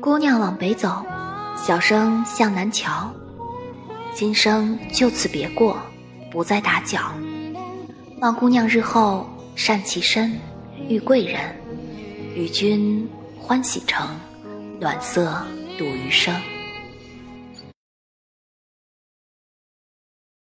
姑娘往北走小生向南瞧今生就此别过不再打搅。望姑娘日后善其身遇贵人与君欢喜成暖色度余生。